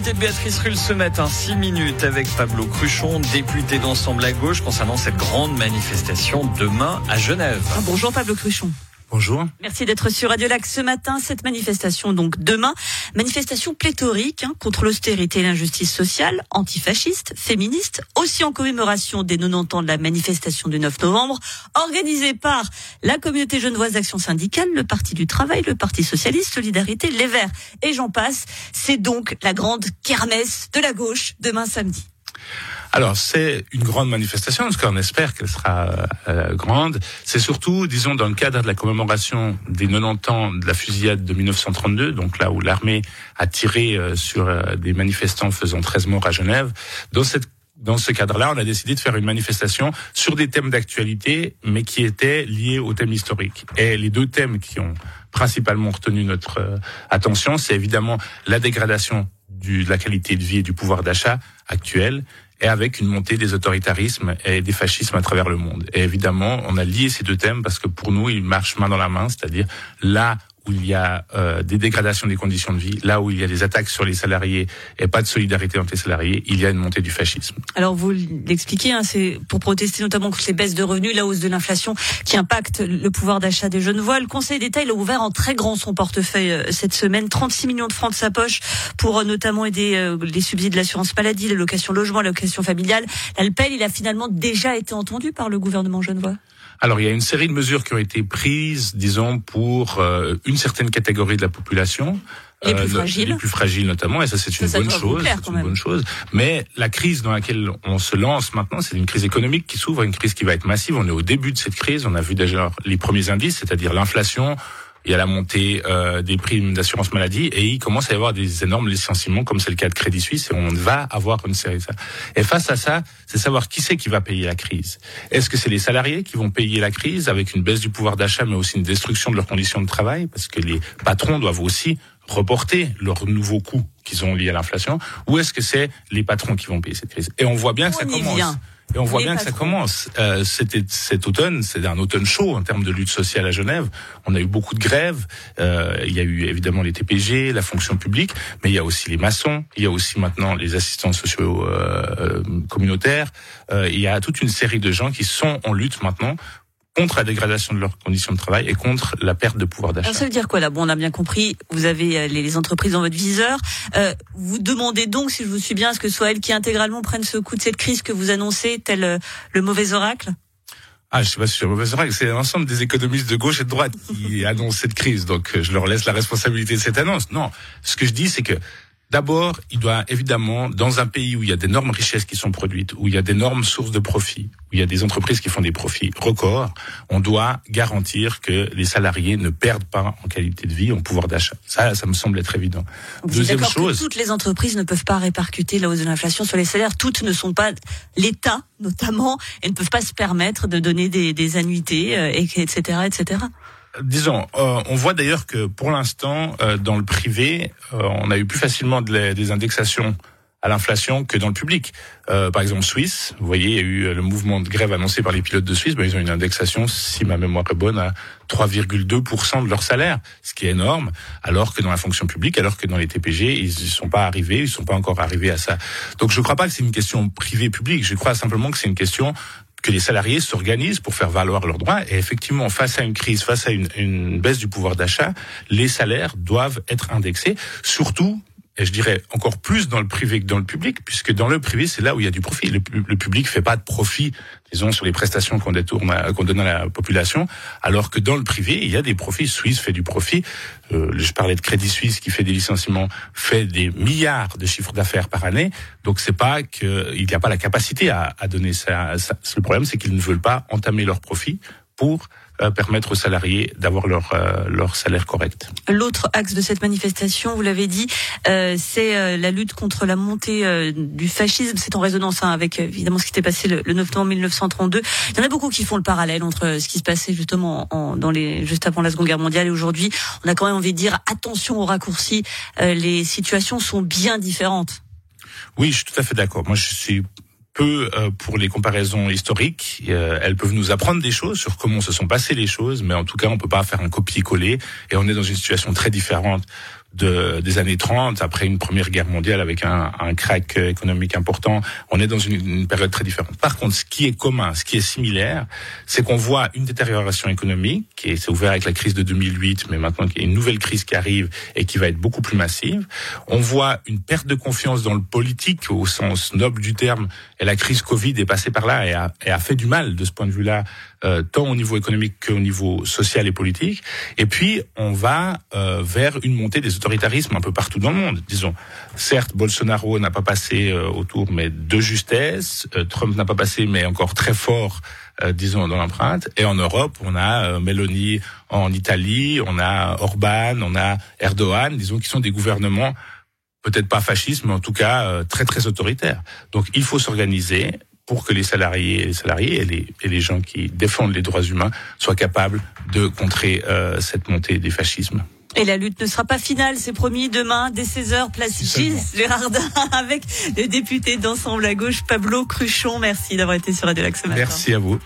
L'invité de Béatrice Rulle ce matin, 6 minutes avec Pablo Cruchon, député d'Ensemble à gauche, concernant cette grande manifestation demain à Genève. Bonjour Pablo Cruchon. Bonjour. Merci d'être sur Radio Lac ce matin. Cette manifestation, donc demain, manifestation pléthorique hein, contre l'austérité et l'injustice sociale, antifasciste, féministe, aussi en commémoration des 90 ans de la manifestation du 9 novembre, organisée par la communauté genevoise d'Action syndicale, le Parti du Travail, le Parti socialiste, Solidarité, les Verts et j'en passe. C'est donc la grande kermesse de la gauche demain samedi. Alors c'est une grande manifestation, parce qu'on espère qu'elle sera euh, grande. C'est surtout, disons, dans le cadre de la commémoration des 90 ans de la fusillade de 1932, donc là où l'armée a tiré euh, sur euh, des manifestants faisant 13 morts à Genève. Dans cette dans ce cadre-là, on a décidé de faire une manifestation sur des thèmes d'actualité, mais qui étaient liés aux thèmes historiques. Et les deux thèmes qui ont principalement retenu notre attention, c'est évidemment la dégradation du, de la qualité de vie et du pouvoir d'achat actuel et avec une montée des autoritarismes et des fascismes à travers le monde. Et évidemment, on a lié ces deux thèmes parce que pour nous, ils marchent main dans la main, c'est-à-dire là où il y a euh, des dégradations des conditions de vie, là où il y a des attaques sur les salariés et pas de solidarité entre salariés, il y a une montée du fascisme. Alors vous l'expliquez, hein, c'est pour protester notamment contre les baisses de revenus, la hausse de l'inflation qui impacte le pouvoir d'achat des jeunes voix. Le Conseil d'État a ouvert en très grand son portefeuille euh, cette semaine, 36 millions de francs de sa poche pour euh, notamment aider les subsides de l'assurance maladie, l'allocation logement, l'allocation familiale. L'ALPEL, il a finalement déjà été entendu par le gouvernement genevois. Alors, il y a une série de mesures qui ont été prises, disons, pour euh, une certaine catégorie de la population. Les plus euh, fragiles. Les plus fragiles notamment, et ça c'est une, bonne chose, une bonne chose. Mais la crise dans laquelle on se lance maintenant, c'est une crise économique qui s'ouvre, une crise qui va être massive. On est au début de cette crise, on a vu déjà les premiers indices, c'est-à-dire l'inflation, il y a la montée euh, des primes d'assurance maladie et il commence à y avoir des énormes licenciements comme c'est le cas de Crédit Suisse et on va avoir une série de ça. Et face à ça, c'est savoir qui c'est qui va payer la crise. Est-ce que c'est les salariés qui vont payer la crise avec une baisse du pouvoir d'achat mais aussi une destruction de leurs conditions de travail? Parce que les patrons doivent aussi reporter leurs nouveaux coûts qu'ils ont liés à l'inflation ou est-ce que c'est les patrons qui vont payer cette crise? Et on voit bien que ça commence. Et on voit bien que ça commence. Euh, C'était cet automne, c'est un automne chaud en termes de lutte sociale à Genève. On a eu beaucoup de grèves. Euh, il y a eu évidemment les TPG, la fonction publique, mais il y a aussi les maçons. Il y a aussi maintenant les assistants sociaux euh, communautaires. Euh, il y a toute une série de gens qui sont en lutte maintenant contre la dégradation de leurs conditions de travail et contre la perte de pouvoir d'achat. Ça veut dire quoi là? Bon, on a bien compris, vous avez euh, les entreprises dans votre viseur. Euh, vous demandez donc, si je vous suis bien, à ce que ce soit elles qui intégralement prennent ce coup de cette crise que vous annoncez, tel euh, le mauvais oracle? Ah, je sais pas si c'est le mauvais oracle. C'est l'ensemble des économistes de gauche et de droite qui annoncent cette crise. Donc, je leur laisse la responsabilité de cette annonce. Non. Ce que je dis, c'est que D'abord, il doit évidemment, dans un pays où il y a d'énormes richesses qui sont produites, où il y a d'énormes sources de profit, où il y a des entreprises qui font des profits records, on doit garantir que les salariés ne perdent pas en qualité de vie, en pouvoir d'achat. Ça, ça me semble être évident. Deuxième chose, que toutes les entreprises ne peuvent pas répercuter la hausse de l'inflation sur les salaires. Toutes ne sont pas l'État, notamment, et ne peuvent pas se permettre de donner des, des annuités, euh, etc., etc disons, euh, on voit d'ailleurs que pour l'instant, euh, dans le privé, euh, on a eu plus facilement des indexations à l'inflation que dans le public. par exemple, Suisse, vous voyez, il y a eu le mouvement de grève annoncé par les pilotes de Suisse, ben, ils ont une indexation, si ma mémoire est bonne, à 3,2% de leur salaire, ce qui est énorme, alors que dans la fonction publique, alors que dans les TPG, ils ne sont pas arrivés, ils ne sont pas encore arrivés à ça. Donc je ne crois pas que c'est une question privée-publique, je crois simplement que c'est une question que les salariés s'organisent pour faire valoir leurs droits. Et effectivement, face à une crise, face à une, une baisse du pouvoir d'achat, les salaires doivent être indexés, surtout et je dirais encore plus dans le privé que dans le public, puisque dans le privé, c'est là où il y a du profit. Le, le public fait pas de profit, disons, sur les prestations qu'on détourne, qu'on donne à la population, alors que dans le privé, il y a des profits. Suisse fait du profit. Euh, je parlais de Crédit Suisse qui fait des licenciements, fait des milliards de chiffres d'affaires par année. Donc c'est pas qu'il n'y a pas la capacité à, à donner ça, ça. Le problème, c'est qu'ils ne veulent pas entamer leurs profits pour permettre aux salariés d'avoir leur, euh, leur salaire correct. L'autre axe de cette manifestation, vous l'avez dit, euh, c'est la lutte contre la montée du fascisme. C'est en résonance hein, avec évidemment ce qui s'était passé le, 9 novembre 1932. Il y en a beaucoup qui font le parallèle entre ce qui se passait justement en, dans les juste avant la Seconde Guerre mondiale et aujourd'hui. On a quand même envie de dire attention aux raccourcis. les situations sont bien différentes. Oui, je suis tout à fait d'accord. Moi, je suis peu euh, pour les comparaisons historiques. Euh, elles peuvent nous apprendre des choses sur comment se sont passées les choses, mais en tout cas, on peut pas faire un copier-coller. Et on est dans une situation très différente de, des années 30, après une première guerre mondiale avec un, un crack économique important. On est dans une, une, période très différente. Par contre, ce qui est commun, ce qui est similaire, c'est qu'on voit une détérioration économique qui s'est ouverte avec la crise de 2008, mais maintenant qu'il y a une nouvelle crise qui arrive et qui va être beaucoup plus massive. On voit une perte de confiance dans le politique au sens noble du terme, et la crise Covid est passée par là et a, et a fait du mal de ce point de vue-là, euh, tant au niveau économique qu'au niveau social et politique. Et puis, on va euh, vers une montée des autoritarismes un peu partout dans le monde. Disons, certes, Bolsonaro n'a pas passé euh, autour, mais de justesse. Euh, Trump n'a pas passé, mais encore très fort, euh, disons, dans l'empreinte. Et en Europe, on a euh, Meloni en Italie, on a Orban, on a Erdogan, disons, qui sont des gouvernements peut-être pas fascistes, mais en tout cas très très autoritaires. Donc, il faut s'organiser pour que les salariés, les salariés et les, et les gens qui défendent les droits humains soient capables de contrer euh, cette montée des fascismes. Et la lutte ne sera pas finale, c'est promis, demain, dès 16h, place Gilles Gérardin, avec le député d'Ensemble à gauche, Pablo Cruchon. Merci d'avoir été sur Radio Lac ce matin. Merci à vous.